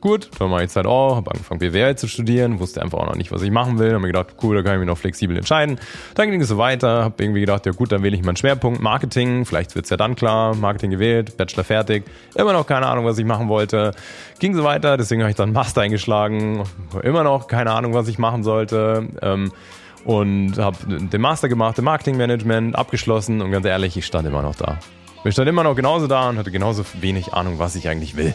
gut, dann mache ich Zeit auch, habe angefangen BWL zu studieren, wusste einfach auch noch nicht, was ich machen will, habe mir gedacht, cool, da kann ich mich noch flexibel entscheiden. Dann ging es so weiter, habe irgendwie gedacht, ja gut, dann wähle ich meinen Schwerpunkt Marketing, vielleicht wird's ja dann klar, Marketing gewählt, Bachelor fertig, immer noch keine Ahnung, was ich machen wollte. Ging so weiter, deswegen habe ich dann Master eingeschlagen, immer noch keine Ahnung, was ich machen sollte. Ähm, und habe den Master gemacht im Marketingmanagement, abgeschlossen und ganz ehrlich, ich stand immer noch da. Ich stand immer noch genauso da und hatte genauso wenig Ahnung, was ich eigentlich will.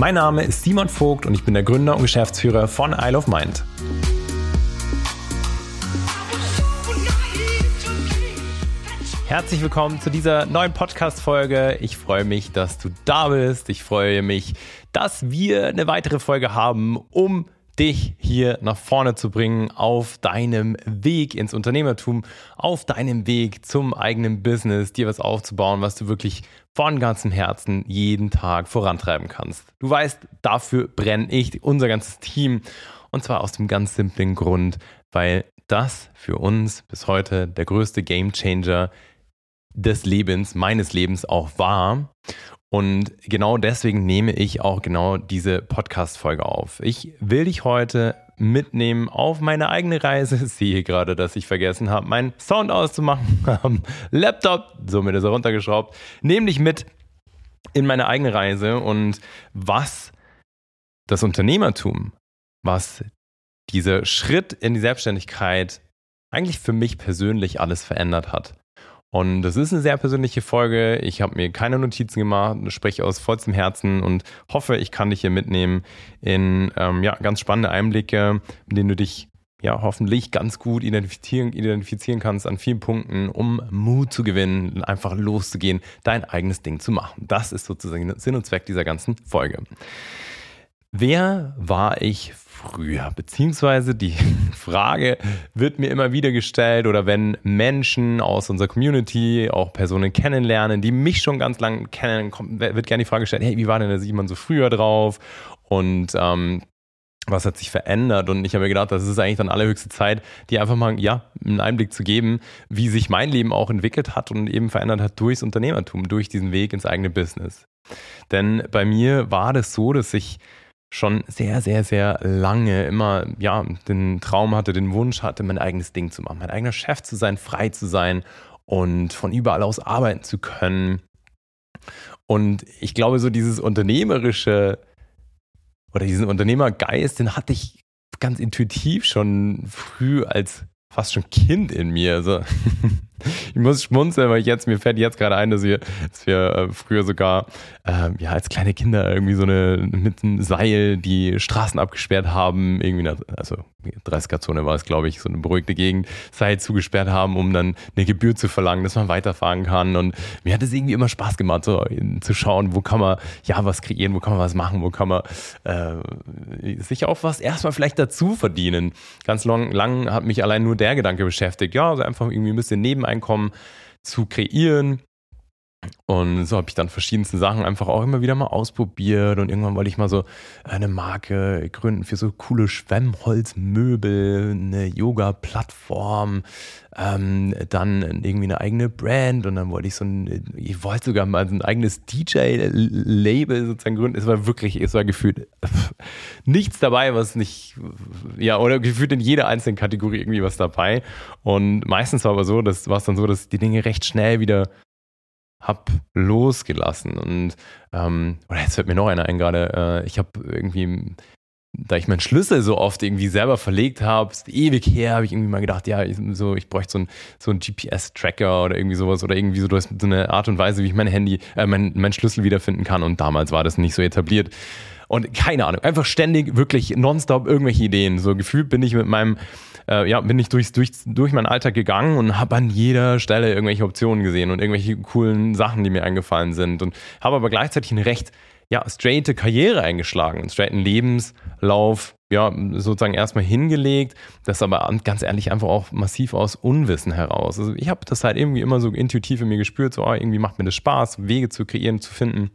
Mein Name ist Simon Vogt und ich bin der Gründer und Geschäftsführer von Isle of Mind. Herzlich willkommen zu dieser neuen Podcast-Folge. Ich freue mich, dass du da bist. Ich freue mich, dass wir eine weitere Folge haben, um dich hier nach vorne zu bringen auf deinem Weg ins Unternehmertum, auf deinem Weg zum eigenen Business, dir was aufzubauen, was du wirklich von ganzem Herzen jeden Tag vorantreiben kannst. Du weißt, dafür brenne ich, unser ganzes Team. Und zwar aus dem ganz simplen Grund, weil das für uns bis heute der größte Gamechanger des Lebens, meines Lebens auch war. Und genau deswegen nehme ich auch genau diese Podcast-Folge auf. Ich will dich heute mitnehmen auf meine eigene Reise. Ich sehe gerade, dass ich vergessen habe, meinen Sound auszumachen am Laptop. Somit ist er runtergeschraubt. Nehme dich mit in meine eigene Reise und was das Unternehmertum, was dieser Schritt in die Selbstständigkeit eigentlich für mich persönlich alles verändert hat. Und das ist eine sehr persönliche Folge. Ich habe mir keine Notizen gemacht, spreche aus vollstem Herzen und hoffe, ich kann dich hier mitnehmen in ähm, ja, ganz spannende Einblicke, mit denen du dich ja hoffentlich ganz gut identifizieren, identifizieren kannst an vielen Punkten, um Mut zu gewinnen, einfach loszugehen, dein eigenes Ding zu machen. Das ist sozusagen Sinn und Zweck dieser ganzen Folge. Wer war ich früher? Beziehungsweise die Frage wird mir immer wieder gestellt oder wenn Menschen aus unserer Community auch Personen kennenlernen, die mich schon ganz lange kennen, wird gerne die Frage gestellt, hey, wie war denn der Simon so früher drauf? Und ähm, was hat sich verändert? Und ich habe mir gedacht, das ist eigentlich dann allerhöchste Zeit, dir einfach mal ja, einen Einblick zu geben, wie sich mein Leben auch entwickelt hat und eben verändert hat durchs Unternehmertum, durch diesen Weg ins eigene Business. Denn bei mir war das so, dass ich schon sehr, sehr, sehr lange immer, ja, den Traum hatte, den Wunsch hatte, mein eigenes Ding zu machen, mein eigener Chef zu sein, frei zu sein und von überall aus arbeiten zu können. Und ich glaube, so dieses unternehmerische oder diesen Unternehmergeist, den hatte ich ganz intuitiv schon früh als fast schon Kind in mir. Also ich muss schmunzeln, weil ich jetzt, mir fällt jetzt gerade ein, dass wir, dass wir äh, früher sogar äh, ja, als kleine Kinder irgendwie so eine mit einem Seil die Straßen abgesperrt haben, irgendwie, eine, also 30er-Zone war es, glaube ich, so eine beruhigte Gegend, Seil zugesperrt haben, um dann eine Gebühr zu verlangen, dass man weiterfahren kann. Und mir hat es irgendwie immer Spaß gemacht, so zu schauen, wo kann man ja was kreieren, wo kann man was machen, wo kann man äh, sich auch was erstmal vielleicht dazu verdienen. Ganz lang, lang hat mich allein nur der Gedanke beschäftigt, ja, also einfach irgendwie ein bisschen neben Einkommen zu kreieren. Und so habe ich dann verschiedenste Sachen einfach auch immer wieder mal ausprobiert und irgendwann wollte ich mal so eine Marke gründen für so coole Schwemmholzmöbel, eine Yoga-Plattform, ähm, dann irgendwie eine eigene Brand und dann wollte ich so ein, ich wollte sogar mal so ein eigenes DJ-Label sozusagen gründen. Es war wirklich, es war gefühlt nichts dabei, was nicht, ja, oder gefühlt in jeder einzelnen Kategorie irgendwie was dabei. Und meistens war aber so, das war es dann so, dass die Dinge recht schnell wieder hab losgelassen. Und ähm, oder jetzt fällt mir noch einer ein gerade. Äh, ich habe irgendwie, da ich meinen Schlüssel so oft irgendwie selber verlegt habe, ewig her, habe ich irgendwie mal gedacht, ja, ich, so, ich bräuchte so einen so GPS-Tracker oder irgendwie sowas oder irgendwie so, so eine Art und Weise, wie ich mein Handy, äh, mein, mein Schlüssel wiederfinden kann. Und damals war das nicht so etabliert. Und keine Ahnung, einfach ständig wirklich nonstop irgendwelche Ideen. So gefühlt bin ich mit meinem äh, ja, bin ich durchs, durch, durch meinen Alltag gegangen und habe an jeder Stelle irgendwelche Optionen gesehen und irgendwelche coolen Sachen, die mir eingefallen sind und habe aber gleichzeitig eine recht ja, straighte Karriere eingeschlagen, einen straighten Lebenslauf ja, sozusagen erstmal hingelegt, das aber ganz ehrlich einfach auch massiv aus Unwissen heraus. Also ich habe das halt irgendwie immer so intuitiv in mir gespürt, so oh, irgendwie macht mir das Spaß, Wege zu kreieren, zu finden.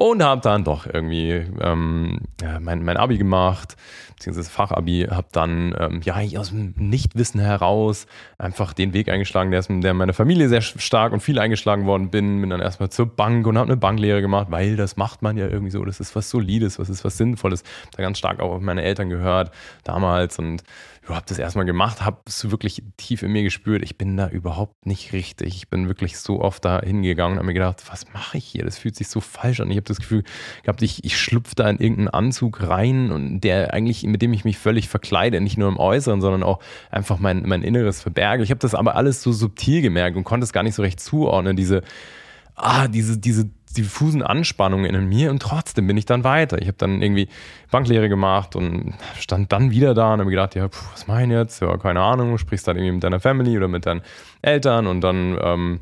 Und habe dann doch irgendwie ähm, ja, mein, mein Abi gemacht, beziehungsweise Fachabi, habe dann ähm, ja aus dem Nichtwissen heraus einfach den Weg eingeschlagen, der, ist, der in meiner Familie sehr stark und viel eingeschlagen worden bin. Bin dann erstmal zur Bank und habe eine Banklehre gemacht, weil das macht man ja irgendwie so. Das ist was Solides, was ist was Sinnvolles. Da ganz stark auch auf meine Eltern gehört damals und ich habe das erstmal gemacht, habe es wirklich tief in mir gespürt. Ich bin da überhaupt nicht richtig. Ich bin wirklich so oft da hingegangen und habe mir gedacht, was mache ich hier? Das fühlt sich so falsch an. Ich habe das Gefühl gehabt, ich, ich schlüpfe da in irgendeinen Anzug rein und der eigentlich, mit dem ich mich völlig verkleide, nicht nur im Äußeren, sondern auch einfach mein, mein Inneres verberge. Ich habe das aber alles so subtil gemerkt und konnte es gar nicht so recht zuordnen. Diese, ah, diese, diese diffusen Anspannungen in mir und trotzdem bin ich dann weiter. Ich habe dann irgendwie Banklehre gemacht und stand dann wieder da und habe gedacht, ja, pf, was ich jetzt? Ja, keine Ahnung, sprichst dann irgendwie mit deiner Family oder mit deinen Eltern und dann ähm,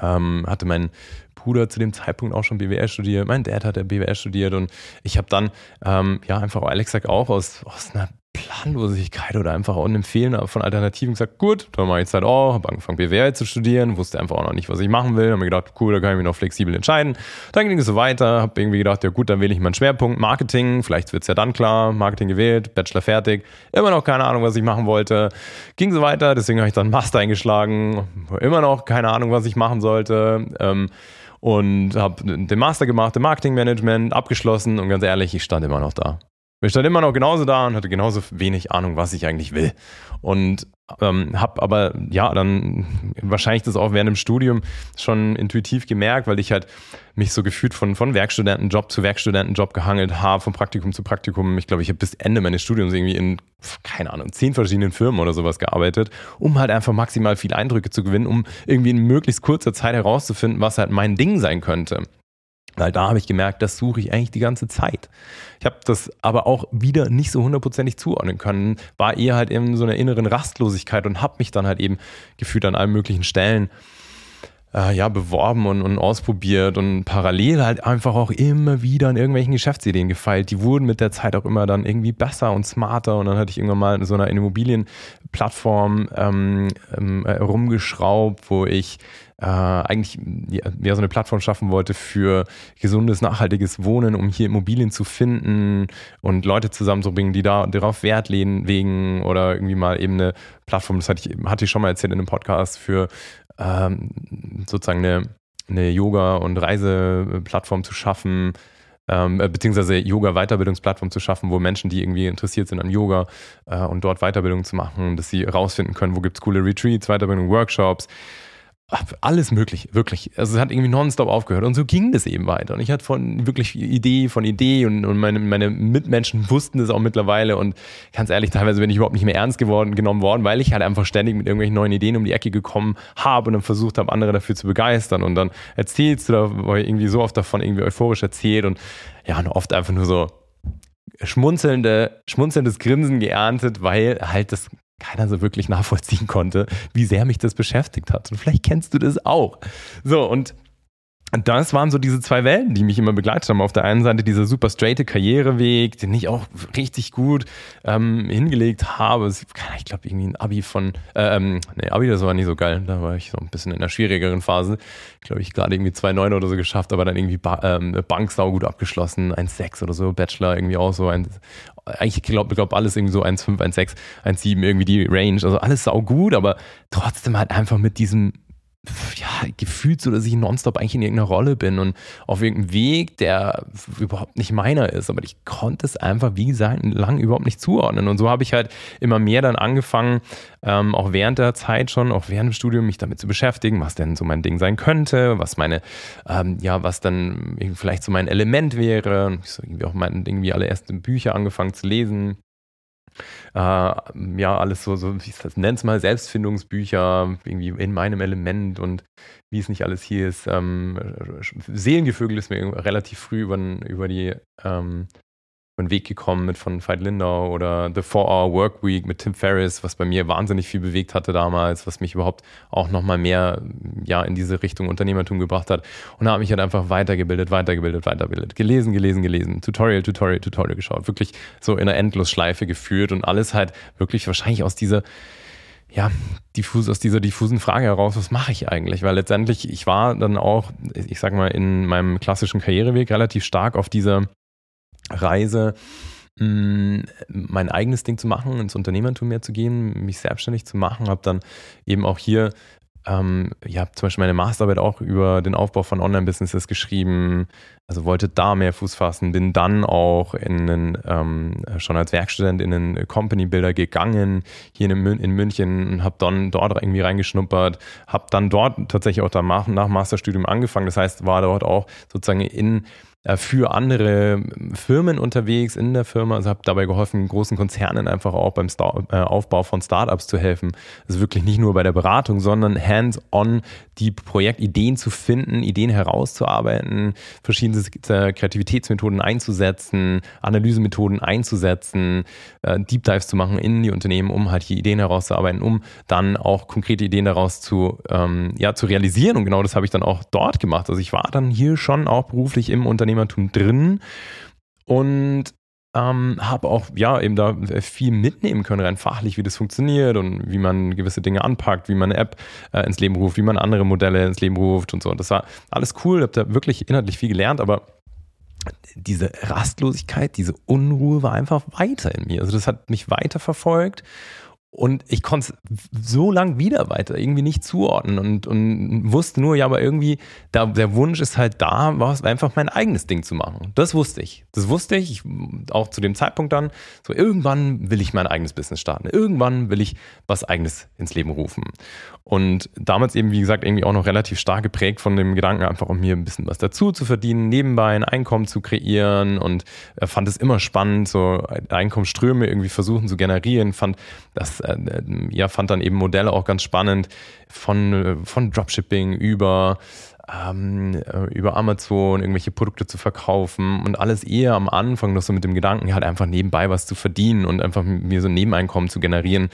ähm, hatte mein Bruder zu dem Zeitpunkt auch schon BWL studiert, mein Dad hat ja BWL studiert und ich habe dann ähm, ja einfach Alex sagt auch aus, aus einer Planlosigkeit oder einfach auch einem Fehlen von Alternativen gesagt, gut, dann mache ich jetzt halt auch, habe angefangen BWL zu studieren, wusste einfach auch noch nicht, was ich machen will, habe mir gedacht, cool, da kann ich mich noch flexibel entscheiden. Dann ging es so weiter, habe irgendwie gedacht, ja gut, dann wähle ich meinen Schwerpunkt Marketing, vielleicht wird es ja dann klar, Marketing gewählt, Bachelor fertig, immer noch keine Ahnung, was ich machen wollte. Ging so weiter, deswegen habe ich dann Master eingeschlagen, immer noch keine Ahnung, was ich machen sollte. Ähm, und habe den Master gemacht im Marketingmanagement, abgeschlossen und ganz ehrlich, ich stand immer noch da. Ich stand immer noch genauso da und hatte genauso wenig Ahnung, was ich eigentlich will. Und ähm, habe aber ja dann wahrscheinlich das auch während dem Studium schon intuitiv gemerkt, weil ich halt mich so gefühlt von, von Werkstudentenjob zu Werkstudentenjob gehangelt habe, von Praktikum zu Praktikum. Ich glaube, ich habe bis Ende meines Studiums irgendwie in, keine Ahnung, zehn verschiedenen Firmen oder sowas gearbeitet, um halt einfach maximal viele Eindrücke zu gewinnen, um irgendwie in möglichst kurzer Zeit herauszufinden, was halt mein Ding sein könnte. Weil da habe ich gemerkt, das suche ich eigentlich die ganze Zeit. Ich habe das aber auch wieder nicht so hundertprozentig zuordnen können, war eher halt in so einer inneren Rastlosigkeit und habe mich dann halt eben gefühlt an allen möglichen Stellen äh, ja, beworben und, und ausprobiert und parallel halt einfach auch immer wieder an irgendwelchen Geschäftsideen gefeilt. Die wurden mit der Zeit auch immer dann irgendwie besser und smarter und dann hatte ich irgendwann mal in so einer Immobilienplattform ähm, ähm, rumgeschraubt, wo ich äh, eigentlich ja, so eine Plattform schaffen wollte für gesundes, nachhaltiges Wohnen, um hier Immobilien zu finden und Leute zusammenzubringen, die da darauf Wert legen oder irgendwie mal eben eine Plattform, das hatte ich, hatte ich schon mal erzählt in einem Podcast, für ähm, sozusagen eine, eine Yoga- und Reiseplattform zu schaffen, ähm, äh, beziehungsweise Yoga-Weiterbildungsplattform zu schaffen, wo Menschen, die irgendwie interessiert sind an Yoga äh, und dort Weiterbildung zu machen, dass sie rausfinden können, wo gibt es coole Retreats, Weiterbildung, Workshops, alles möglich, wirklich. Also es hat irgendwie nonstop aufgehört und so ging das eben weiter. Und ich hatte von wirklich Idee von Idee und, und meine, meine Mitmenschen wussten das auch mittlerweile und ganz ehrlich, teilweise bin ich überhaupt nicht mehr ernst geworden, genommen worden, weil ich halt einfach ständig mit irgendwelchen neuen Ideen um die Ecke gekommen habe und dann versucht habe, andere dafür zu begeistern und dann erzählst du da irgendwie so oft davon irgendwie euphorisch erzählt und ja, und oft einfach nur so schmunzelnde, schmunzelndes Grinsen geerntet, weil halt das keiner so wirklich nachvollziehen konnte, wie sehr mich das beschäftigt hat. Und vielleicht kennst du das auch. So, und das waren so diese zwei Welten, die mich immer begleitet haben. Auf der einen Seite dieser super straighte Karriereweg, den ich auch richtig gut ähm, hingelegt habe. Ich glaube, irgendwie ein Abi von, äh, ähm, nee, Abi, das war nicht so geil. Da war ich so ein bisschen in einer schwierigeren Phase. Ich glaube, ich gerade irgendwie 2,9 oder so geschafft, aber dann irgendwie ba ähm, Bank sau gut abgeschlossen, 1,6 oder so, Bachelor irgendwie auch so, ein, eigentlich glaube glaub alles irgendwie so 1,5, 1,6, 1,7 irgendwie die Range. Also alles sau gut, aber trotzdem halt einfach mit diesem ja, gefühlt so, dass ich nonstop eigentlich in irgendeiner Rolle bin und auf irgendeinem Weg, der überhaupt nicht meiner ist. Aber ich konnte es einfach, wie gesagt, lang überhaupt nicht zuordnen. Und so habe ich halt immer mehr dann angefangen, ähm, auch während der Zeit schon, auch während dem Studium, mich damit zu beschäftigen, was denn so mein Ding sein könnte, was meine, ähm, ja, was dann vielleicht so mein Element wäre. Und ich so irgendwie auch mein, irgendwie alle ersten Bücher angefangen zu lesen äh, ja, alles so, so ich nenne es mal Selbstfindungsbücher, irgendwie in meinem Element und wie es nicht alles hier ist. Ähm, Seelengevögel ist mir relativ früh über, über die ähm, einen Weg gekommen mit von Veit Lindau oder The 4-Hour Work Week mit Tim Ferriss, was bei mir wahnsinnig viel bewegt hatte damals, was mich überhaupt auch nochmal mehr ja, in diese Richtung Unternehmertum gebracht hat. Und da habe ich halt einfach weitergebildet, weitergebildet, weitergebildet. Gelesen, gelesen, gelesen. Tutorial, Tutorial, Tutorial geschaut. Wirklich so in einer Endlosschleife geführt und alles halt wirklich wahrscheinlich aus dieser ja, diffus, aus dieser diffusen Frage heraus, was mache ich eigentlich? Weil letztendlich, ich war dann auch, ich sag mal, in meinem klassischen Karriereweg relativ stark auf dieser Reise, mm, mein eigenes Ding zu machen, ins Unternehmertum mehr zu gehen, mich selbstständig zu machen, habe dann eben auch hier ähm, ja, zum Beispiel meine Masterarbeit auch über den Aufbau von Online-Businesses geschrieben, also wollte da mehr Fuß fassen, bin dann auch in einen, ähm, schon als Werkstudent in einen Company Builder gegangen, hier in, in München und habe dann dort irgendwie reingeschnuppert, habe dann dort tatsächlich auch danach, nach Masterstudium angefangen, das heißt, war dort auch sozusagen in für andere Firmen unterwegs in der Firma. Also habe dabei geholfen, großen Konzernen einfach auch beim Star äh, Aufbau von Startups zu helfen. Also wirklich nicht nur bei der Beratung, sondern hands-on die Projektideen zu finden, Ideen herauszuarbeiten, verschiedene Kreativitätsmethoden einzusetzen, Analysemethoden einzusetzen, äh, Deep Dives zu machen in die Unternehmen, um halt die Ideen herauszuarbeiten, um dann auch konkrete Ideen daraus zu, ähm, ja, zu realisieren. Und genau das habe ich dann auch dort gemacht. Also ich war dann hier schon auch beruflich im Unternehmertum drin und ähm, habe auch ja eben da viel mitnehmen können, rein fachlich, wie das funktioniert und wie man gewisse Dinge anpackt, wie man eine App äh, ins Leben ruft, wie man andere Modelle ins Leben ruft und so. Und das war alles cool, habe da wirklich inhaltlich viel gelernt, aber diese Rastlosigkeit, diese Unruhe war einfach weiter in mir. Also das hat mich weiter verfolgt und ich konnte es so lang wieder weiter irgendwie nicht zuordnen und, und wusste nur, ja, aber irgendwie, da, der Wunsch ist halt da, war einfach mein eigenes Ding zu machen. Das wusste ich. Das wusste ich, ich, auch zu dem Zeitpunkt dann. So, irgendwann will ich mein eigenes Business starten. Irgendwann will ich was eigenes ins Leben rufen. Und damals eben, wie gesagt, irgendwie auch noch relativ stark geprägt von dem Gedanken, einfach um mir ein bisschen was dazu zu verdienen, nebenbei ein Einkommen zu kreieren und äh, fand es immer spannend, so Einkommensströme irgendwie versuchen zu generieren, fand das, ja, fand dann eben Modelle auch ganz spannend von, äh, von Dropshipping über ähm, über Amazon irgendwelche Produkte zu verkaufen und alles eher am Anfang noch so mit dem Gedanken, halt einfach nebenbei was zu verdienen und einfach mir so ein Nebeneinkommen zu generieren.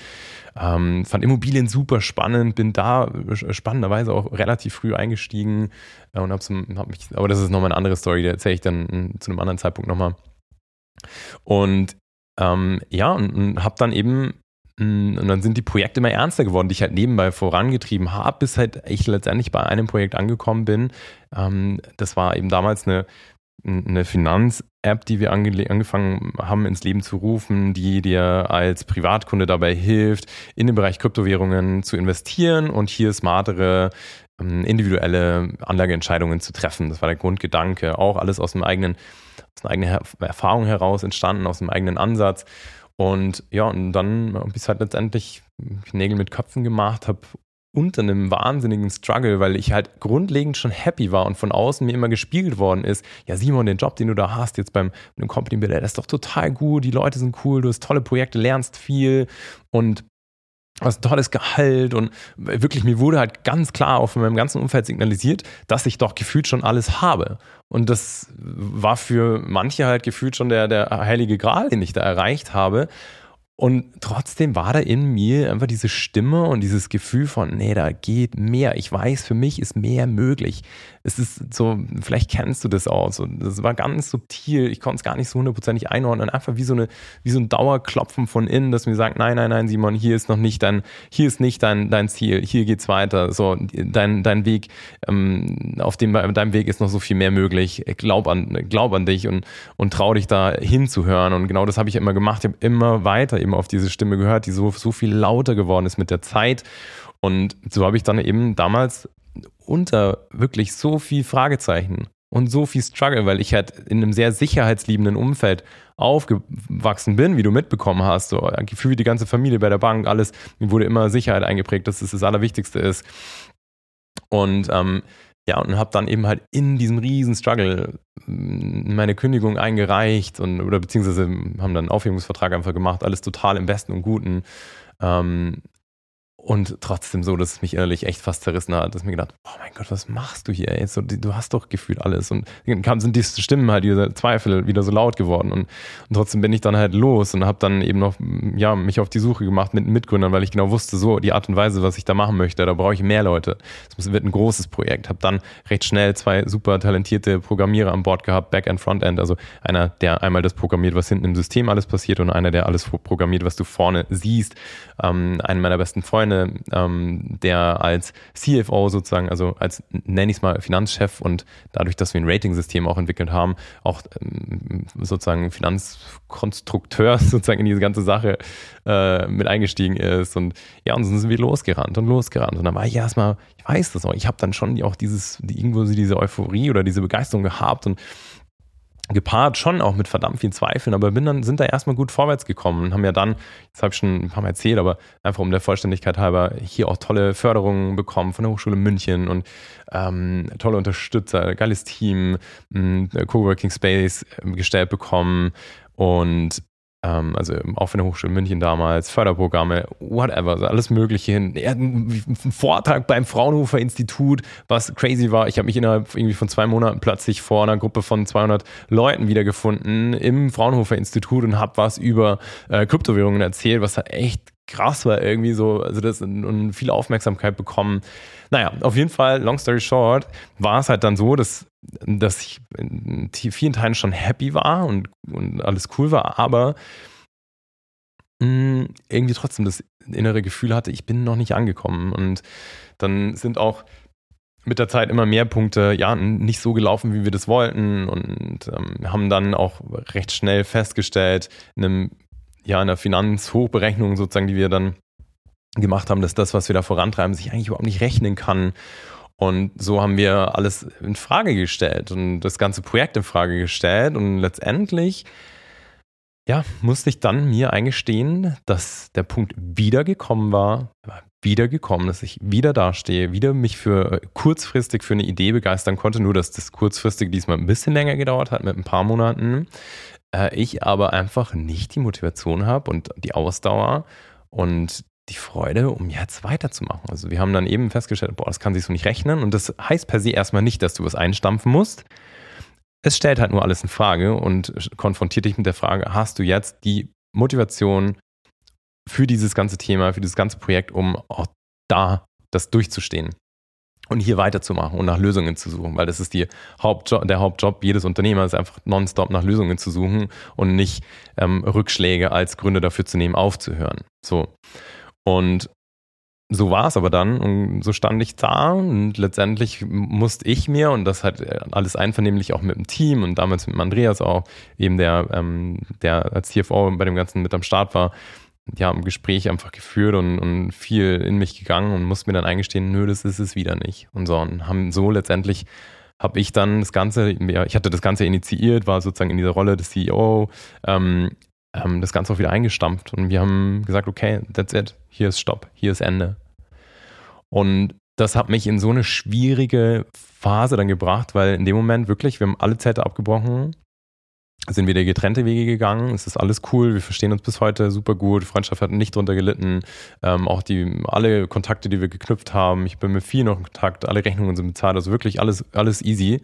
Ähm, fand Immobilien super spannend, bin da spannenderweise auch relativ früh eingestiegen äh, und habe hab mich, aber das ist nochmal eine andere Story, die erzähle ich dann hm, zu einem anderen Zeitpunkt nochmal. Und ähm, ja, und, und habe dann eben und dann sind die Projekte immer ernster geworden, die ich halt nebenbei vorangetrieben habe, bis halt ich letztendlich bei einem Projekt angekommen bin. Ähm, das war eben damals eine eine Finanz-App, die wir ange angefangen haben ins Leben zu rufen, die dir als Privatkunde dabei hilft, in den Bereich Kryptowährungen zu investieren und hier smartere ähm, individuelle Anlageentscheidungen zu treffen. Das war der Grundgedanke. Auch alles aus dem eigenen, aus einer eigenen Erfahrung heraus entstanden, aus dem eigenen Ansatz. Und ja, und dann habe ich halt letztendlich Nägel mit Köpfen gemacht, habe unter einem wahnsinnigen Struggle, weil ich halt grundlegend schon happy war und von außen mir immer gespiegelt worden ist, ja Simon, den Job, den du da hast jetzt beim dem Company Builder, das ist doch total gut, die Leute sind cool, du hast tolle Projekte, lernst viel. Und hast ein tolles Gehalt und wirklich mir wurde halt ganz klar auch von meinem ganzen Umfeld signalisiert, dass ich doch gefühlt schon alles habe. Und das war für manche halt gefühlt schon der, der heilige Gral, den ich da erreicht habe. Und trotzdem war da in mir einfach diese Stimme und dieses Gefühl von, nee, da geht mehr. Ich weiß, für mich ist mehr möglich. Es ist so, vielleicht kennst du das auch, so, das war ganz subtil, ich konnte es gar nicht so hundertprozentig einordnen, einfach wie so, eine, wie so ein Dauerklopfen von innen, dass mir sagt, nein, nein, nein, Simon, hier ist noch nicht dein, hier ist nicht dein, dein Ziel, hier geht's weiter, so, dein, dein Weg, ähm, auf dem, deinem Weg ist noch so viel mehr möglich, glaub an, glaub an dich und, und trau dich da hinzuhören. Und genau das habe ich immer gemacht, ich habe immer weiter eben auf diese Stimme gehört, die so, so viel lauter geworden ist mit der Zeit und so habe ich dann eben damals unter wirklich so viel Fragezeichen und so viel Struggle, weil ich halt in einem sehr sicherheitsliebenden Umfeld aufgewachsen bin, wie du mitbekommen hast. So ein Gefühl wie die ganze Familie bei der Bank, alles, mir wurde immer Sicherheit eingeprägt, dass es das Allerwichtigste ist. Und ähm, ja, und habe dann eben halt in diesem riesen Struggle mm, meine Kündigung eingereicht und oder beziehungsweise haben dann einen Aufhebungsvertrag einfach gemacht, alles total im Besten und Guten. Ähm, und trotzdem so, dass es mich innerlich echt fast zerrissen hat, dass mir gedacht, oh mein Gott, was machst du hier jetzt? So, du hast doch gefühlt alles. Und dann sind die Stimmen halt, diese Zweifel wieder so laut geworden. Und, und trotzdem bin ich dann halt los und habe dann eben noch, ja, mich auf die Suche gemacht mit Mitgründern, weil ich genau wusste, so die Art und Weise, was ich da machen möchte, da brauche ich mehr Leute. Es wird ein großes Projekt. Habe dann recht schnell zwei super talentierte Programmierer an Bord gehabt, Backend, Frontend. Also einer, der einmal das programmiert, was hinten im System alles passiert und einer, der alles programmiert, was du vorne siehst. Ähm, einen meiner besten Freunde Freunde, ähm, der als CFO sozusagen, also als nenne ich es mal Finanzchef und dadurch, dass wir ein Rating-System auch entwickelt haben, auch ähm, sozusagen Finanzkonstrukteur sozusagen in diese ganze Sache äh, mit eingestiegen ist. Und ja, und so sind wir losgerannt und losgerannt. Und dann war ich erstmal, ich weiß das auch, ich habe dann schon auch dieses, irgendwo diese Euphorie oder diese Begeisterung gehabt und gepaart schon auch mit verdammt vielen Zweifeln, aber bin dann, sind da erstmal gut vorwärts gekommen und haben ja dann, das habe ich schon ein paar Mal erzählt, aber einfach um der Vollständigkeit halber, hier auch tolle Förderungen bekommen von der Hochschule München und ähm, tolle Unterstützer, geiles Team, Coworking Space ähm, gestellt bekommen und also auch von der Hochschule München damals, Förderprogramme, whatever, also alles Mögliche hin. Er hat einen Vortrag beim Fraunhofer Institut, was crazy war. Ich habe mich innerhalb irgendwie von zwei Monaten plötzlich vor einer Gruppe von 200 Leuten wiedergefunden im Fraunhofer Institut und habe was über äh, Kryptowährungen erzählt, was halt echt krass war irgendwie so, also das und viel Aufmerksamkeit bekommen. Naja, auf jeden Fall, long story short, war es halt dann so, dass, dass ich in vielen Teilen schon happy war und, und alles cool war, aber mh, mm, irgendwie trotzdem das innere Gefühl hatte, ich bin noch nicht angekommen. Und dann sind auch mit der Zeit immer mehr Punkte, ja, nicht so gelaufen, wie wir das wollten und ähm, haben dann auch recht schnell festgestellt, in einem ja, in der Finanzhochberechnung sozusagen, die wir dann gemacht haben, dass das, was wir da vorantreiben, sich eigentlich überhaupt nicht rechnen kann. Und so haben wir alles in Frage gestellt und das ganze Projekt in Frage gestellt. Und letztendlich, ja, musste ich dann mir eingestehen, dass der Punkt wiedergekommen war, wiedergekommen, dass ich wieder dastehe, wieder mich für kurzfristig für eine Idee begeistern konnte, nur dass das kurzfristig diesmal ein bisschen länger gedauert hat mit ein paar Monaten äh, ich aber einfach nicht die Motivation habe und die Ausdauer und die Freude, um jetzt weiterzumachen. Also wir haben dann eben festgestellt, boah, das kann sich so nicht rechnen und das heißt per se erstmal nicht, dass du was einstampfen musst. Es stellt halt nur alles in Frage und konfrontiert dich mit der Frage, hast du jetzt die Motivation für dieses ganze Thema, für dieses ganze Projekt, um auch da das durchzustehen? Und hier weiterzumachen und nach Lösungen zu suchen, weil das ist die Hauptjob, der Hauptjob jedes Unternehmers, einfach nonstop nach Lösungen zu suchen und nicht ähm, Rückschläge als Gründe dafür zu nehmen, aufzuhören. So. Und so war es aber dann und so stand ich da und letztendlich musste ich mir und das halt alles einvernehmlich auch mit dem Team und damals mit Andreas auch, eben der, ähm, der als CFO bei dem Ganzen mit am Start war, ja, ein Gespräch einfach geführt und, und viel in mich gegangen und musste mir dann eingestehen, nö, das ist es wieder nicht. Und so, und haben so letztendlich habe ich dann das Ganze, ja, ich hatte das Ganze initiiert, war sozusagen in dieser Rolle des CEO, ähm, ähm, das Ganze auch wieder eingestampft und wir haben gesagt, okay, that's it, hier ist Stopp, hier ist Ende. Und das hat mich in so eine schwierige Phase dann gebracht, weil in dem Moment wirklich, wir haben alle Zelte abgebrochen, sind wieder getrennte Wege gegangen. Es ist alles cool. Wir verstehen uns bis heute super gut. Freundschaft hat nicht drunter gelitten. Ähm, auch die, alle Kontakte, die wir geknüpft haben. Ich bin mit vielen noch in Kontakt. Alle Rechnungen sind bezahlt. Also wirklich alles, alles easy.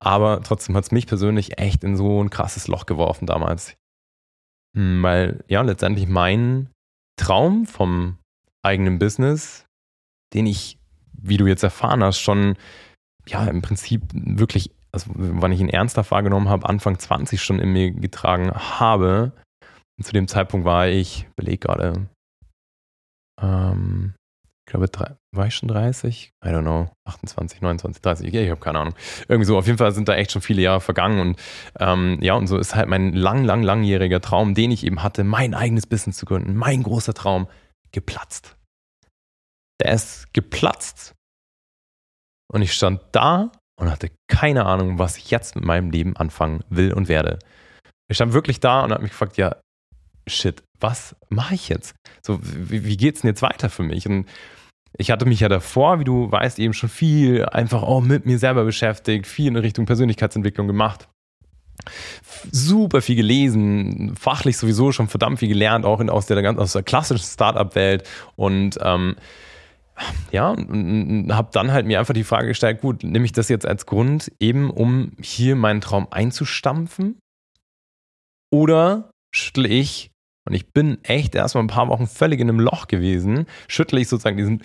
Aber trotzdem hat es mich persönlich echt in so ein krasses Loch geworfen damals. Hm, weil, ja, letztendlich mein Traum vom eigenen Business, den ich, wie du jetzt erfahren hast, schon, ja, im Prinzip wirklich also wann ich ihn ernster wahrgenommen habe, Anfang 20 schon in mir getragen habe. Und zu dem Zeitpunkt war ich, beleg gerade, ähm, ich glaube, drei, war ich schon 30? I don't know, 28, 29, 30, ich habe keine Ahnung. Irgendwie so, auf jeden Fall sind da echt schon viele Jahre vergangen und ähm, ja, und so ist halt mein lang, lang, langjähriger Traum, den ich eben hatte, mein eigenes Business zu gründen, mein großer Traum, geplatzt. Der ist geplatzt. Und ich stand da und hatte keine Ahnung, was ich jetzt mit meinem Leben anfangen will und werde. Ich stand wirklich da und habe mich gefragt, ja, shit, was mache ich jetzt? So, wie, wie geht's denn jetzt weiter für mich? Und ich hatte mich ja davor, wie du weißt, eben schon viel einfach auch mit mir selber beschäftigt, viel in Richtung Persönlichkeitsentwicklung gemacht. super viel gelesen, fachlich sowieso schon verdammt viel gelernt, auch in, aus, der, aus der klassischen Startup-Welt und ähm, ja, habe dann halt mir einfach die Frage gestellt, gut, nehme ich das jetzt als Grund, eben um hier meinen Traum einzustampfen? Oder schüttle ich, und ich bin echt erstmal ein paar Wochen völlig in einem Loch gewesen, schüttle ich sozusagen diesen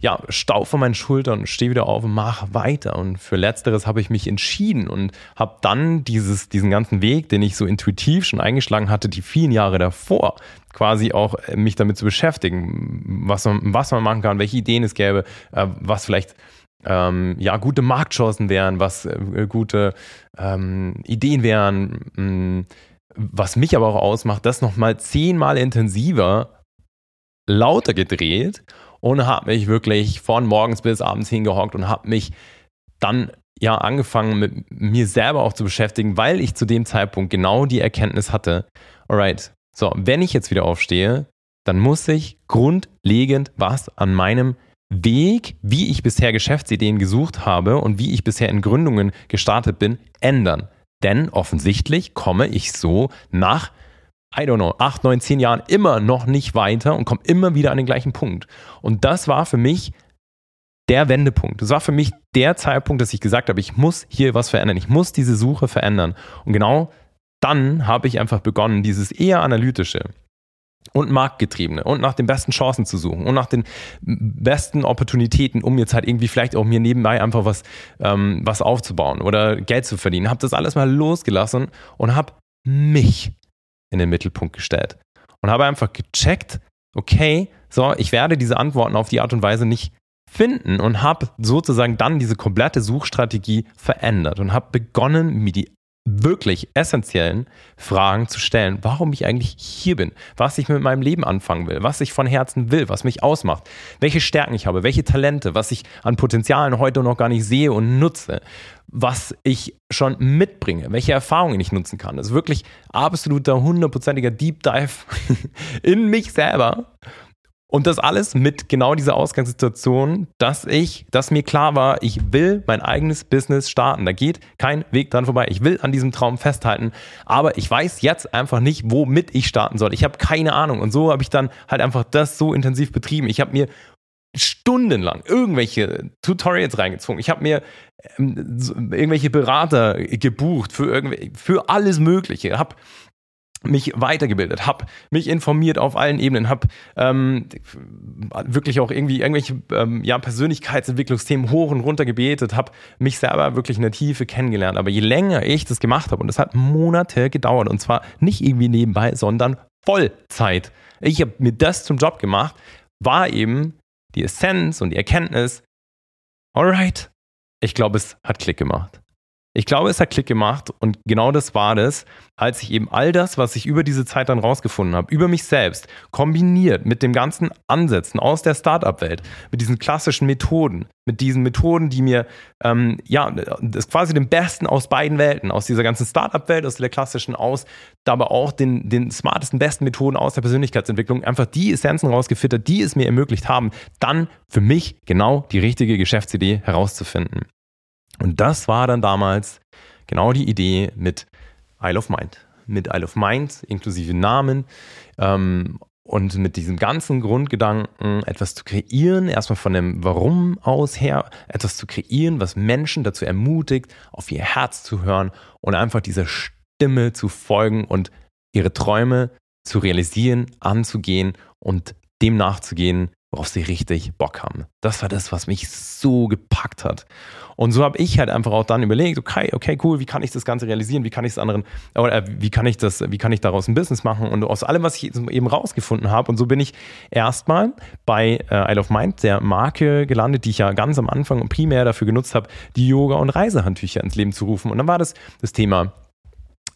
ja, Stau von meinen Schultern, stehe wieder auf und mache weiter. Und für Letzteres habe ich mich entschieden und habe dann dieses, diesen ganzen Weg, den ich so intuitiv schon eingeschlagen hatte, die vielen Jahre davor, quasi auch äh, mich damit zu beschäftigen, was man, was man machen kann, welche Ideen es gäbe, äh, was vielleicht ähm, ja, gute Marktchancen wären, was äh, gute ähm, Ideen wären, mh, mm, was mich aber auch ausmacht, das nochmal zehnmal intensiver lauter gedreht und habe mich wirklich von morgens bis abends hingehockt und habe mich dann ja angefangen mit mir selber auch zu beschäftigen, weil ich zu dem Zeitpunkt genau die Erkenntnis hatte, alright, so, wenn ich jetzt wieder aufstehe, dann muss ich grundlegend was an meinem Weg, wie ich bisher Geschäftsideen gesucht habe und wie ich bisher in Gründungen gestartet bin, ändern. Denn offensichtlich komme ich so nach I don't know, acht, neun, zehn Jahren immer noch nicht weiter und komme immer wieder an den gleichen Punkt. Und das war für mich der Wendepunkt. Das war für mich der Zeitpunkt, dass ich gesagt habe, ich muss hier was verändern. Ich muss diese Suche verändern. Und genau dann habe ich einfach begonnen, dieses eher analytische und marktgetriebene und nach den besten Chancen zu suchen und nach den besten Opportunitäten, um jetzt halt irgendwie vielleicht auch mir nebenbei einfach was, ähm, was aufzubauen oder Geld zu verdienen. Habe das alles mal losgelassen und habe mich in den Mittelpunkt gestellt und habe einfach gecheckt, okay, so, ich werde diese Antworten auf die Art und Weise nicht finden und habe sozusagen dann diese komplette Suchstrategie verändert und habe begonnen, mir die wirklich essentiellen Fragen zu stellen, warum ich eigentlich hier bin, was ich mit meinem Leben anfangen will, was ich von Herzen will, was mich ausmacht, welche Stärken ich habe, welche Talente, was ich an Potenzialen heute noch gar nicht sehe und nutze, was ich schon mitbringe, welche Erfahrungen ich nutzen kann. Das ist wirklich absoluter hundertprozentiger Deep Dive in mich selber und das alles mit genau dieser Ausgangssituation, dass ich, dass mir klar war, ich will mein eigenes Business starten. Da geht kein Weg dran vorbei. Ich will an diesem Traum festhalten, aber ich weiß jetzt einfach nicht, womit ich starten soll. Ich habe keine Ahnung. Und so habe ich dann halt einfach das so intensiv betrieben. Ich habe mir stundenlang irgendwelche Tutorials reingezogen. Ich habe mir ähm, irgendwelche Berater gebucht für, für alles Mögliche. Habe mich weitergebildet, habe mich informiert auf allen Ebenen, habe ähm, wirklich auch irgendwie irgendwelche ähm, ja, Persönlichkeitsentwicklungsthemen hoch und runter gebetet, habe mich selber wirklich in der Tiefe kennengelernt. Aber je länger ich das gemacht habe, und das hat Monate gedauert, und zwar nicht irgendwie nebenbei, sondern Vollzeit. Ich habe mir das zum Job gemacht, war eben die Essenz und die Erkenntnis, alright, ich glaube, es hat Klick gemacht. Ich glaube, es hat Klick gemacht und genau das war das, als ich eben all das, was ich über diese Zeit dann rausgefunden habe, über mich selbst, kombiniert mit dem ganzen Ansätzen aus der Startup-Welt, mit diesen klassischen Methoden, mit diesen Methoden, die mir, ähm, ja, das quasi den Besten aus beiden Welten, aus dieser ganzen Startup-Welt, aus der klassischen, aus, aber auch den, den smartesten, besten Methoden aus der Persönlichkeitsentwicklung, einfach die Essenzen rausgefittert, die es mir ermöglicht haben, dann für mich genau die richtige Geschäftsidee herauszufinden. Und das war dann damals genau die Idee mit Isle of Mind. Mit Isle of Mind, inklusive Namen ähm, und mit diesem ganzen Grundgedanken, etwas zu kreieren, erstmal von dem Warum aus her, etwas zu kreieren, was Menschen dazu ermutigt, auf ihr Herz zu hören und einfach dieser Stimme zu folgen und ihre Träume zu realisieren, anzugehen und dem nachzugehen, worauf sie richtig Bock haben. Das war das, was mich so gepackt hat. Und so habe ich halt einfach auch dann überlegt, okay, okay, cool, wie kann ich das Ganze realisieren? Wie kann ich es anderen, oder äh, wie kann ich das, wie kann ich daraus ein Business machen? Und aus allem, was ich eben rausgefunden habe. Und so bin ich erstmal bei äh, Isle of Mind, der Marke gelandet, die ich ja ganz am Anfang primär dafür genutzt habe, die Yoga- und Reisehandtücher ins Leben zu rufen. Und dann war das das Thema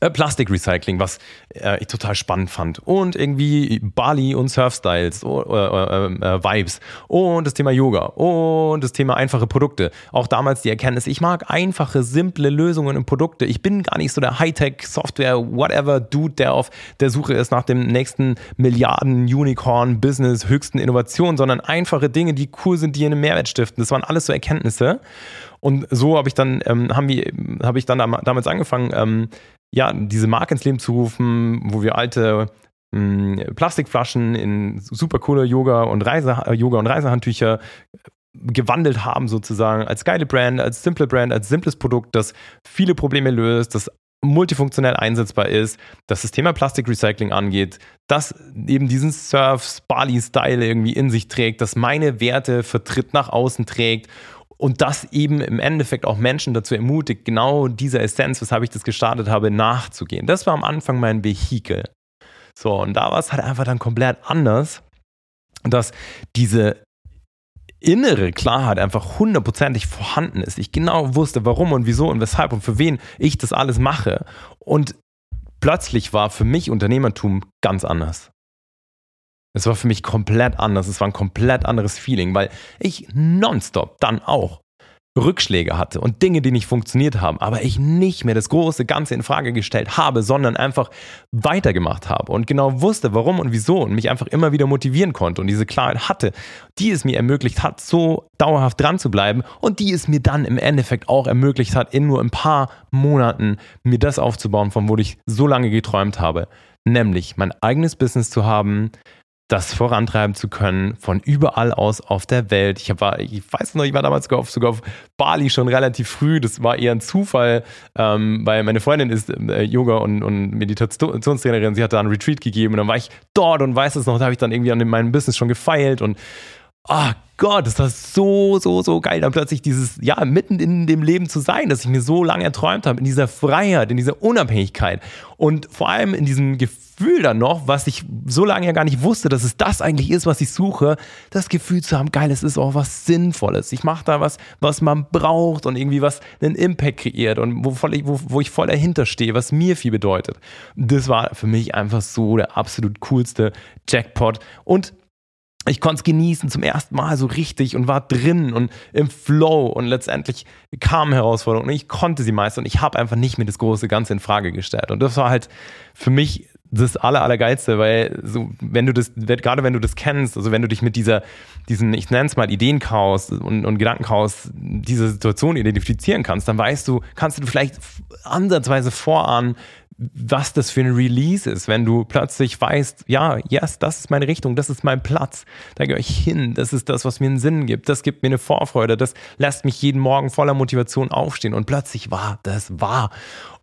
äh, Plastikrecycling, was äh, ich total spannend fand. Und irgendwie Bali und Surfstyles, oh, äh, Vibes und das Thema Yoga und das Thema einfache Produkte. Auch damals die Erkenntnis, ich mag einfache, simple Lösungen und Produkte. Ich bin gar nicht so der Hightech, Software, whatever Dude, der auf der Suche ist nach dem nächsten Milliarden Unicorn Business, höchsten Innovation, sondern einfache Dinge, die cool sind, die einen Mehrwert stiften. Das waren alles so Erkenntnisse. Und so habe ich dann, ähm, haben wir, habe ich dann damals angefangen, ähm, ja, diese Marke ins Leben zu rufen, wo wir alte mh, hm, Plastikflaschen in super coole Yoga und Reise, Yoga und Reisehandtücher gewandelt haben, sozusagen, als geile Brand, als simple Brand, als simples Produkt, das viele Probleme löst, das multifunktionell einsetzbar ist, dass das Thema Plastikrecycling angeht, das eben diesen Surf-Bali-Style irgendwie in sich trägt, dass meine Werte vertritt, nach außen trägt und das eben im Endeffekt auch Menschen dazu ermutigt, genau dieser Essenz, weshalb ich das gestartet habe, nachzugehen. Das war am Anfang mein Vehikel. So, und da war es halt einfach dann komplett anders, dass diese innere Klarheit einfach hundertprozentig vorhanden ist. Ich genau wusste, warum und wieso und weshalb und für wen ich das alles mache. Und plötzlich war für mich Unternehmertum ganz anders. Es war für mich komplett anders. Es war ein komplett anderes Feeling, weil ich nonstop dann auch Rückschläge hatte und Dinge, die nicht funktioniert haben, aber ich nicht mehr das große Ganze in Frage gestellt habe, sondern einfach weitergemacht habe und genau wusste, warum und wieso und mich einfach immer wieder motivieren konnte und diese Klarheit hatte, die es mir ermöglicht hat, so dauerhaft dran zu bleiben und die es mir dann im Endeffekt auch ermöglicht hat, in nur ein paar Monaten mir das aufzubauen, von wo ich so lange geträumt habe, nämlich mein eigenes Business zu haben, das vorantreiben zu können, von überall aus auf der Welt. Ich, war, ich weiß noch, ich war damals sogar auf, sogar auf Bali schon relativ früh. Das war eher ein Zufall, ähm, weil meine Freundin ist äh, Yoga- und, und Meditationstrainerin. Sie hat da einen Retreat gegeben und dann war ich dort und weiß es noch, da habe ich dann irgendwie an meinem Business schon gefeilt und oh Gott, das war so, so, so geil, dann plötzlich dieses, ja, mitten in dem Leben zu sein, das ich mir so lange erträumt habe, in dieser Freiheit, in dieser Unabhängigkeit und vor allem in diesem Gefühl dann noch, was ich so lange ja gar nicht wusste, dass es das eigentlich ist, was ich suche, das Gefühl zu haben, geil, es ist auch was Sinnvolles. Ich mache da was, was man braucht und irgendwie was einen Impact kreiert und wo, voll, wo, wo ich voll dahinter stehe, was mir viel bedeutet. Das war für mich einfach so der absolut coolste Jackpot und ich konnte es genießen zum ersten Mal so richtig und war drin und im Flow und letztendlich kamen Herausforderungen und ich konnte sie meistern und ich habe einfach nicht mehr das große Ganze in Frage gestellt und das war halt für mich das aller, allergeilste, weil so, wenn du das, gerade wenn du das kennst, also wenn du dich mit dieser, diesen, ich nenne es mal Ideenchaos und, und Gedankenchaos, dieser Situation identifizieren kannst, dann weißt du, kannst du vielleicht ansatzweise vorahnen, was das für ein Release ist, wenn du plötzlich weißt, ja, yes, das ist meine Richtung, das ist mein Platz, da gehöre ich hin, das ist das, was mir einen Sinn gibt, das gibt mir eine Vorfreude, das lässt mich jeden Morgen voller Motivation aufstehen und plötzlich war das wahr.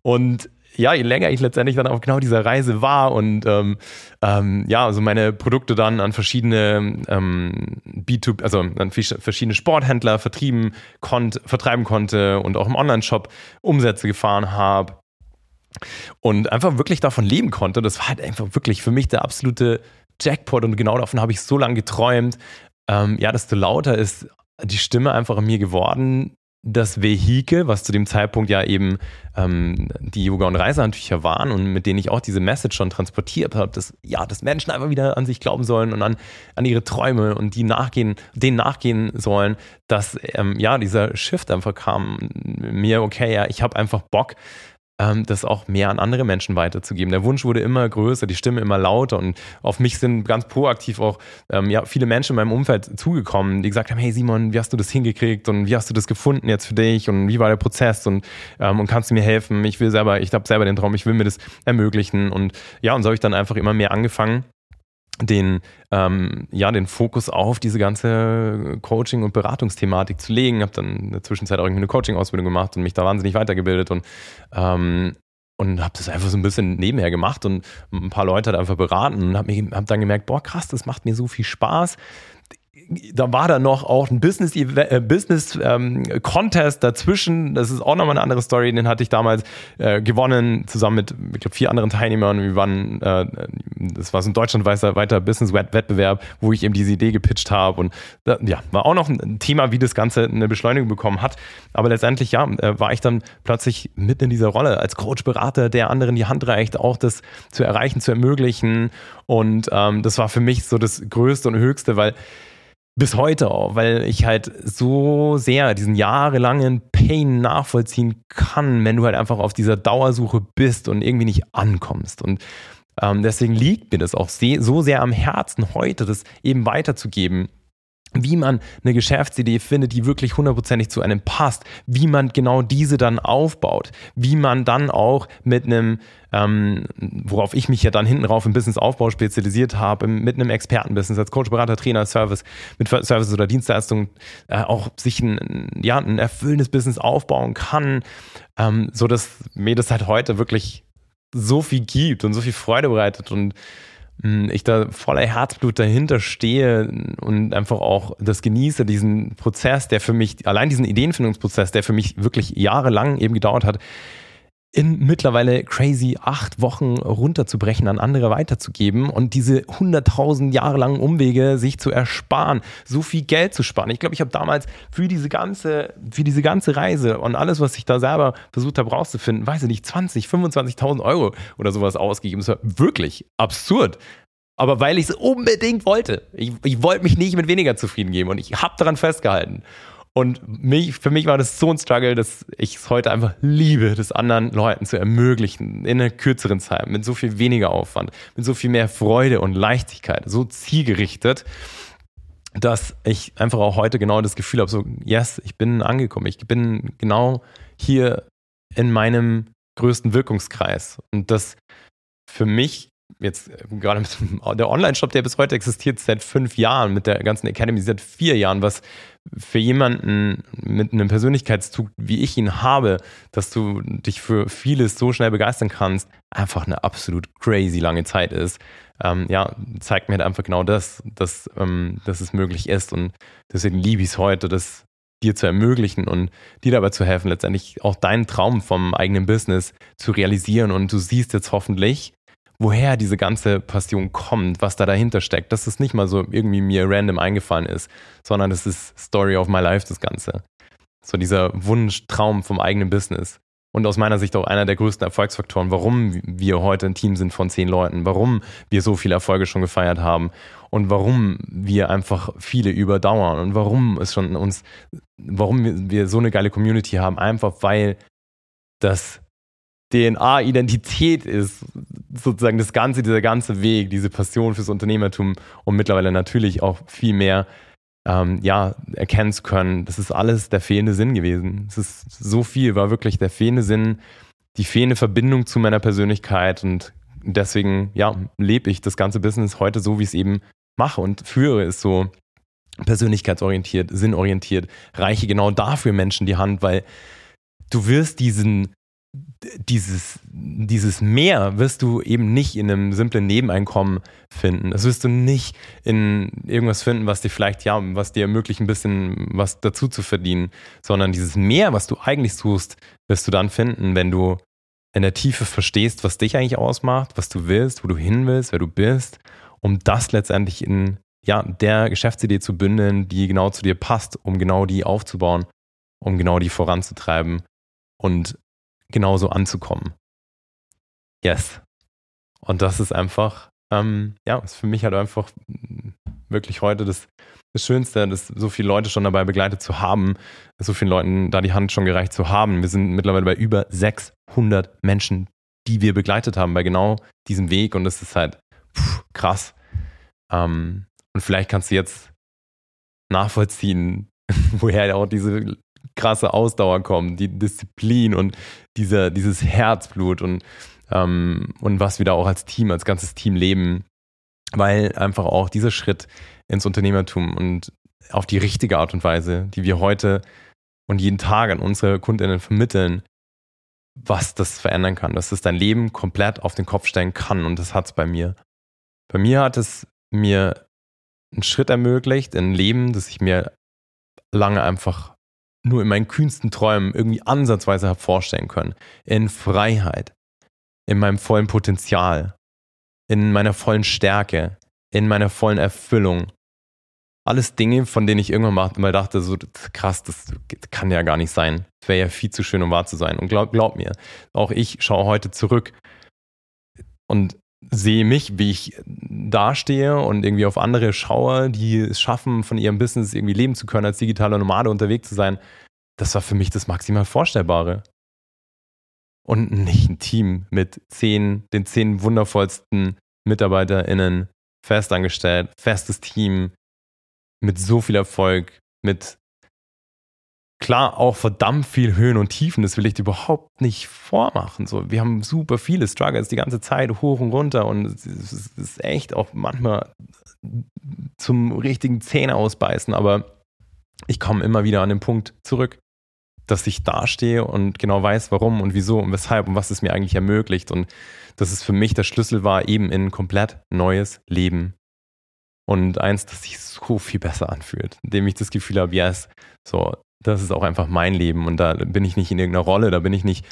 Und ja, je länger ich letztendlich dann auf genau dieser Reise war und ähm, ähm, ja, also meine Produkte dann an verschiedene ähm, B2, also an verschiedene Sporthändler vertrieben konnte, vertreiben konnte und auch im Online-Shop Umsätze gefahren habe, und einfach wirklich davon leben konnte. Das war halt einfach wirklich für mich der absolute Jackpot und genau davon habe ich so lange geträumt. Ähm, ja, desto lauter ist die Stimme einfach in mir geworden. Das Vehikel, was zu dem Zeitpunkt ja eben ähm, die Yoga- und Reisehandtücher waren und mit denen ich auch diese Message schon transportiert habe, dass, ja, dass Menschen einfach wieder an sich glauben sollen und an, an ihre Träume und die nachgehen, denen nachgehen sollen, dass ähm, ja, dieser Shift einfach kam. Mir, okay, ja, ich habe einfach Bock, das auch mehr an andere Menschen weiterzugeben. Der Wunsch wurde immer größer, die Stimme immer lauter und auf mich sind ganz proaktiv auch ähm, ja, viele Menschen in meinem Umfeld zugekommen, die gesagt haben, hey Simon, wie hast du das hingekriegt und wie hast du das gefunden jetzt für dich und wie war der Prozess und, ähm, und kannst du mir helfen? Ich will selber, ich habe selber den Traum, ich will mir das ermöglichen und ja, und so habe ich dann einfach immer mehr angefangen den, ähm, ja, den Fokus auf diese ganze Coaching- und Beratungsthematik zu legen. Habe dann in der Zwischenzeit auch irgendwie eine Coaching-Ausbildung gemacht und mich da wahnsinnig weitergebildet und, ähm, und habe das einfach so ein bisschen nebenher gemacht und ein paar Leute halt einfach beraten und habe hab dann gemerkt, boah krass, das macht mir so viel Spaß da war da noch auch ein Business, äh, Business ähm, Contest dazwischen. Das ist auch nochmal eine andere Story. Den hatte ich damals äh, gewonnen, zusammen mit, ich glaube, vier anderen Teilnehmern. Wir waren, äh, das war so ein deutschlandweiter weiter Business-Wettbewerb, wo ich eben diese Idee gepitcht habe. Und äh, ja, war auch noch ein Thema, wie das Ganze eine Beschleunigung bekommen hat. Aber letztendlich, ja, äh, war ich dann plötzlich mitten in dieser Rolle als Coach, Berater, der anderen die Hand reicht, auch das zu erreichen, zu ermöglichen. Und ähm, das war für mich so das Größte und Höchste, weil bis heute auch, weil ich halt so sehr diesen jahrelangen Pain nachvollziehen kann, wenn du halt einfach auf dieser Dauersuche bist und irgendwie nicht ankommst. Und ähm, deswegen liegt mir das auch so sehr am Herzen, heute das eben weiterzugeben wie man eine Geschäftsidee findet, die wirklich hundertprozentig zu einem passt, wie man genau diese dann aufbaut, wie man dann auch mit einem, ähm, worauf ich mich ja dann hinten rauf im Businessaufbau spezialisiert habe, mit einem Expertenbusiness als Coach, Berater, Trainer, Service, mit Services oder Dienstleistungen äh, auch sich ein, ja, ein erfüllendes Business aufbauen kann, ähm, so mir das halt heute wirklich so viel gibt und so viel Freude bereitet und ich da voller Herzblut dahinter stehe und einfach auch das genieße, diesen Prozess, der für mich, allein diesen Ideenfindungsprozess, der für mich wirklich jahrelang eben gedauert hat, in mittlerweile crazy acht Wochen runterzubrechen, an andere weiterzugeben und diese hunderttausend Jahre langen Umwege sich zu ersparen, so viel Geld zu sparen. Ich glaube, ich habe damals für diese ganze, für diese ganze Reise und alles, was ich da selber versucht habe rauszufinden, weiß ich nicht, 20, 25.000 Euro oder sowas ausgegeben. Das war wirklich absurd. Aber weil ich es unbedingt wollte. Ich, ich wollte mich nicht mit weniger zufrieden geben und ich habe daran festgehalten. Und mich, für mich war das so ein Struggle, dass ich es heute einfach liebe, das anderen Leuten zu ermöglichen, in einer kürzeren Zeit, mit so viel weniger Aufwand, mit so viel mehr Freude und Leichtigkeit, so zielgerichtet, dass ich einfach auch heute genau das Gefühl habe, so, yes, ich bin angekommen, ich bin genau hier in meinem größten Wirkungskreis. Und das für mich jetzt äh, gerade mit der Online-Shop, der bis heute existiert, seit fünf Jahren, mit der ganzen Academy seit vier Jahren, was für jemanden mit einem Persönlichkeitszug, wie ich ihn habe, dass du dich für vieles so schnell begeistern kannst, einfach eine absolut crazy lange Zeit ist. Ähm, ja, zeigt mir halt einfach genau das, dass, ähm, dass es möglich ist. Und deswegen liebe ich es heute, das dir zu ermöglichen und dir dabei zu helfen, letztendlich auch deinen Traum vom eigenen Business zu realisieren. Und du siehst jetzt hoffentlich, woher diese ganze Passion kommt, was da dahinter steckt, dass es nicht mal so irgendwie mir random eingefallen ist, sondern es ist Story of my life, das Ganze. So dieser Wunsch, Traum vom eigenen Business. Und aus meiner Sicht auch einer der größten Erfolgsfaktoren, warum wir heute ein Team sind von zehn Leuten, warum wir so viele Erfolge schon gefeiert haben und warum wir einfach viele überdauern und warum es schon uns, warum wir so eine geile Community haben, einfach weil das DNA, Identität ist sozusagen das ganze, dieser ganze Weg, diese Passion fürs Unternehmertum und mittlerweile natürlich auch viel mehr ähm, ja, erkennen zu können. Das ist alles der fehlende Sinn gewesen. Es ist so viel, war wirklich der fehlende Sinn, die fehlende Verbindung zu meiner Persönlichkeit und deswegen, ja, lebe ich das ganze Business heute so, wie ich es eben mache und führe es so persönlichkeitsorientiert, sinnorientiert, reiche genau dafür Menschen die Hand, weil du wirst diesen dieses, dieses Mehr wirst du eben nicht in einem simplen Nebeneinkommen finden. Das wirst du nicht in irgendwas finden, was dir vielleicht, ja, was dir ermöglicht, ein bisschen was dazu zu verdienen, sondern dieses Mehr, was du eigentlich suchst, wirst du dann finden, wenn du in der Tiefe verstehst, was dich eigentlich ausmacht, was du willst, wo du hin willst, wer du bist, um das letztendlich in ja, der Geschäftsidee zu bündeln, die genau zu dir passt, um genau die aufzubauen, um genau die voranzutreiben und genauso anzukommen. Yes. Und das ist einfach, ähm, ja, ist für mich halt einfach wirklich heute das, das Schönste, dass so viele Leute schon dabei begleitet zu haben, so vielen Leuten da die Hand schon gereicht zu haben. Wir sind mittlerweile bei über 600 Menschen, die wir begleitet haben bei genau diesem Weg und das ist halt pff, krass. Ähm, und vielleicht kannst du jetzt nachvollziehen, woher auch diese krasse Ausdauer kommen, die Disziplin und dieser, dieses Herzblut und, ähm, und was wir da auch als Team, als ganzes Team leben, weil einfach auch dieser Schritt ins Unternehmertum und auf die richtige Art und Weise, die wir heute und jeden Tag an unsere Kundinnen vermitteln, was das verändern kann, dass es dein Leben komplett auf den Kopf stellen kann und das hat es bei mir. Bei mir hat es mir einen Schritt ermöglicht, ein Leben, das ich mir lange einfach nur in meinen kühnsten Träumen irgendwie ansatzweise habe vorstellen können. In Freiheit, in meinem vollen Potenzial, in meiner vollen Stärke, in meiner vollen Erfüllung. Alles Dinge, von denen ich irgendwann mal dachte, so krass, das kann ja gar nicht sein. Das wäre ja viel zu schön, um wahr zu sein. Und glaub, glaub mir, auch ich schaue heute zurück und sehe mich, wie ich dastehe und irgendwie auf andere schaue, die es schaffen, von ihrem Business irgendwie leben zu können, als digitaler Nomade unterwegs zu sein, das war für mich das maximal Vorstellbare. Und nicht ein Team mit zehn, den zehn wundervollsten MitarbeiterInnen, festangestellt, festes Team, mit so viel Erfolg, mit klar auch verdammt viel Höhen und Tiefen, das will ich dir überhaupt nicht vormachen. So, wir haben super viele Struggles die ganze Zeit hoch und runter und es ist echt auch manchmal zum richtigen Zähne ausbeißen, aber ich komme immer wieder an den Punkt zurück, dass ich dastehe und genau weiß, warum und wieso und weshalb und was es mir eigentlich ermöglicht und dass es für mich der Schlüssel war, eben in ein komplett neues Leben und eins, das sich so viel besser anfühlt, indem ich das Gefühl habe, yes, so, das ist auch einfach mein Leben und da bin ich nicht in irgendeiner Rolle, da bin ich nicht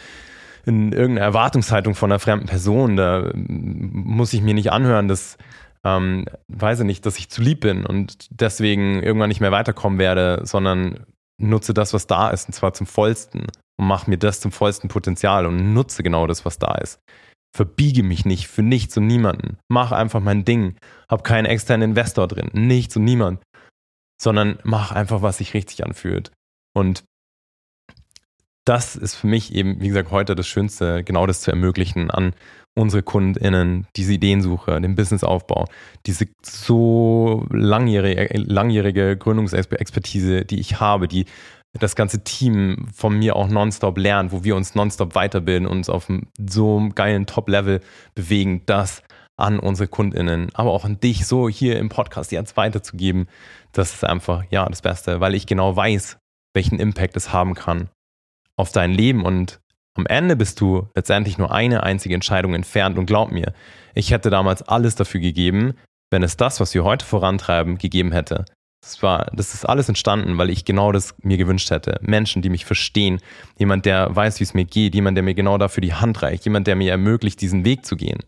in irgendeiner Erwartungshaltung von einer fremden Person, da muss ich mir nicht anhören, dass ähm, weiß ich nicht, dass ich zu lieb bin und deswegen irgendwann nicht mehr weiterkommen werde, sondern nutze das, was da ist, und zwar zum vollsten und mache mir das zum vollsten Potenzial und nutze genau das, was da ist. Verbiege mich nicht für nichts und niemanden. Mach einfach mein Ding. Hab keinen externen Investor drin. Nichts und niemand. Sondern mach einfach, was sich richtig anfühlt. Und das ist für mich eben, wie gesagt, heute das Schönste, genau das zu ermöglichen an unsere KundInnen, diese Ideensuche, den Businessaufbau, diese so langjährige, langjährige Gründungsexpertise, die ich habe, die das ganze Team von mir auch nonstop lernt, wo wir uns nonstop weiterbilden, uns auf so einem geilen Top-Level bewegen, das an unsere KundInnen, aber auch an dich so hier im Podcast jetzt weiterzugeben, das ist einfach, ja, das Beste, weil ich genau weiß, welchen Impact es haben kann auf dein Leben und am Ende bist du letztendlich nur eine einzige Entscheidung entfernt und glaub mir, ich hätte damals alles dafür gegeben, wenn es das, was wir heute vorantreiben, gegeben hätte. Das, war, das ist alles entstanden, weil ich genau das mir gewünscht hätte. Menschen, die mich verstehen, jemand, der weiß, wie es mir geht, jemand, der mir genau dafür die Hand reicht, jemand, der mir ermöglicht, diesen Weg zu gehen.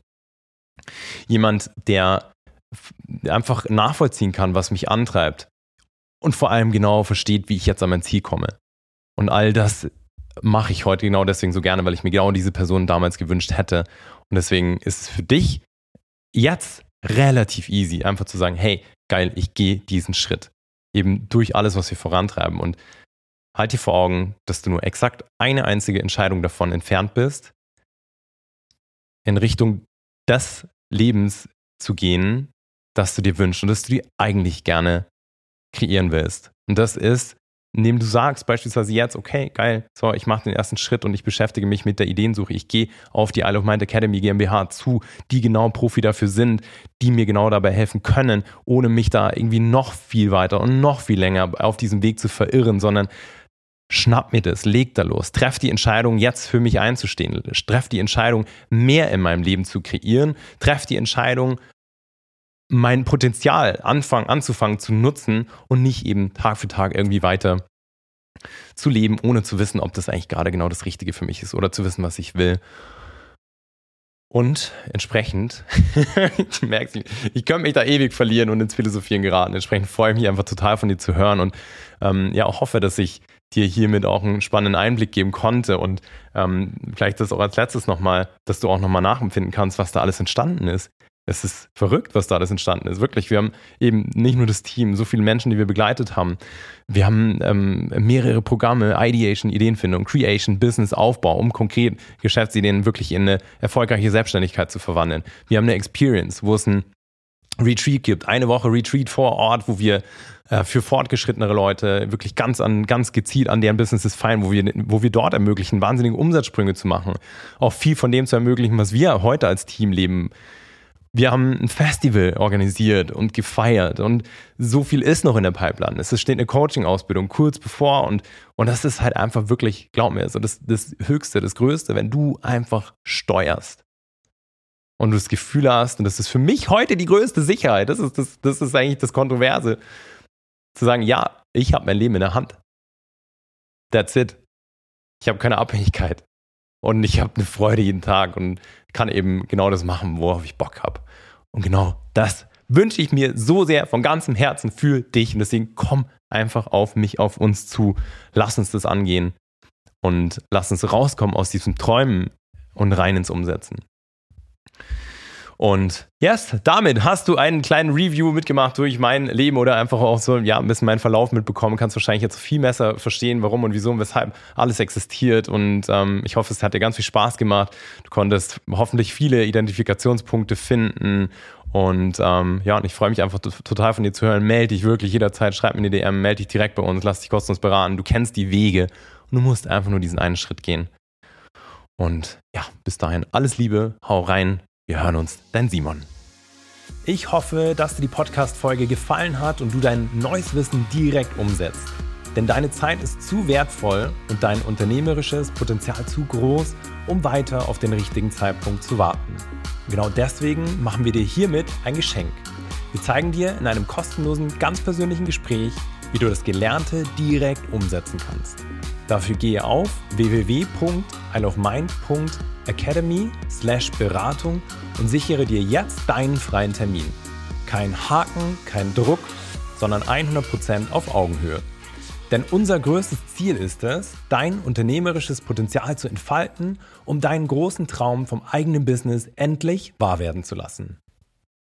Jemand, der einfach nachvollziehen kann, was mich antreibt und vor allem genau versteht, wie ich jetzt an mein Ziel komme. Und all das mache ich heute genau deswegen so gerne, weil ich mir genau diese Person damals gewünscht hätte. Und deswegen ist es für dich jetzt relativ easy, einfach zu sagen, hey, geil, ich gehe diesen Schritt. Eben durch alles, was wir vorantreiben. Und halt dir vor Augen, dass du nur exakt eine einzige Entscheidung davon entfernt bist, in Richtung des Lebens zu gehen, das du dir wünschst und das du dir eigentlich gerne kreieren willst. Und das ist indem du sagst beispielsweise jetzt, okay, geil, so, ich mache den ersten Schritt und ich beschäftige mich mit der Ideensuche. Ich gehe auf die Isle of Mind Academy GmbH zu, die genau Profi dafür sind, die mir genau dabei helfen können, ohne mich da irgendwie noch viel weiter und noch viel länger auf diesem Weg zu verirren, sondern schnapp mir das, leg da los, treff die Entscheidung, jetzt für mich einzustehen, treff die Entscheidung, mehr in meinem Leben zu kreieren, treff die Entscheidung, mein Potenzial anfangen, anzufangen zu nutzen und nicht eben Tag für Tag irgendwie weiter zu leben, ohne zu wissen, ob das eigentlich gerade genau das Richtige für mich ist oder zu wissen, was ich will. Und entsprechend, ich merke ich könnte mich da ewig verlieren und ins Philosophieren geraten. Entsprechend freue ich mich einfach total von dir zu hören und ähm, ja auch hoffe, dass ich dir hiermit auch einen spannenden Einblick geben konnte und ähm, vielleicht das auch als letztes nochmal, dass du auch nochmal nachempfinden kannst, was da alles entstanden ist es ist verrückt, was da alles entstanden ist. Wirklich, wir haben eben nicht nur das Team, so viele Menschen, die wir begleitet haben. Wir haben ähm, mehrere Programme, Ideation, Ideenfindung, Creation, Business, Aufbau, um konkret Geschäftsideen wirklich in eine erfolgreiche Selbstständigkeit zu verwandeln. Wir haben eine Experience, wo es ein Retreat gibt, eine Woche Retreat vor Ort, wo wir äh, für fortgeschrittenere Leute wirklich ganz an, ganz gezielt an deren Businesses feiern, wo wir, wo wir dort ermöglichen, wahnsinnige Umsatzsprünge zu machen. Auch viel von dem zu ermöglichen, was wir heute als Team leben wir haben ein Festival organisiert und gefeiert und so viel ist noch in der Pipeline. Es steht eine Coaching-Ausbildung kurz bevor und, und das ist halt einfach wirklich, glaub mir, so das, das Höchste, das Größte, wenn du einfach steuerst und du das Gefühl hast, und das ist für mich heute die größte Sicherheit, das ist, das, das ist eigentlich das Kontroverse, zu sagen, ja, ich habe mein Leben in der Hand. That's it. Ich habe keine Abhängigkeit. Und ich habe eine Freude jeden Tag und kann eben genau das machen, worauf ich Bock habe. Und genau das wünsche ich mir so sehr von ganzem Herzen für dich. Und deswegen komm einfach auf mich, auf uns zu. Lass uns das angehen und lass uns rauskommen aus diesem Träumen und rein ins Umsetzen. Und yes, damit hast du einen kleinen Review mitgemacht durch mein Leben oder einfach auch so, ja, ein bisschen meinen Verlauf mitbekommen. Kannst wahrscheinlich jetzt viel besser verstehen, warum und wieso und weshalb alles existiert. Und ähm, ich hoffe, es hat dir ganz viel Spaß gemacht. Du konntest hoffentlich viele Identifikationspunkte finden Und ähm, ja, und ich freue mich einfach total von dir zu hören. Melde dich wirklich jederzeit, schreib mir eine DM, melde dich direkt bei uns, lass dich kostenlos beraten. Du kennst die Wege und du musst einfach nur diesen einen Schritt gehen. Und ja, bis dahin alles Liebe, hau rein, wir hören uns, dein Simon. Ich hoffe, dass dir die Podcast-Folge gefallen hat und du dein neues Wissen direkt umsetzt. Denn deine Zeit ist zu wertvoll und dein unternehmerisches Potenzial zu groß, um weiter auf den richtigen Zeitpunkt zu warten. Genau deswegen machen wir dir hiermit ein Geschenk. Wir zeigen dir in einem kostenlosen, ganz persönlichen Gespräch, wie du das Gelernte direkt umsetzen kannst. Dafür gehe auf www.isleofmind.academy slash Beratung und sichere dir jetzt deinen freien Termin. Kein Haken, kein Druck, sondern 100% auf Augenhöhe. Denn unser größtes Ziel ist es, dein unternehmerisches Potenzial zu entfalten, um deinen großen Traum vom eigenen Business endlich wahr werden zu lassen.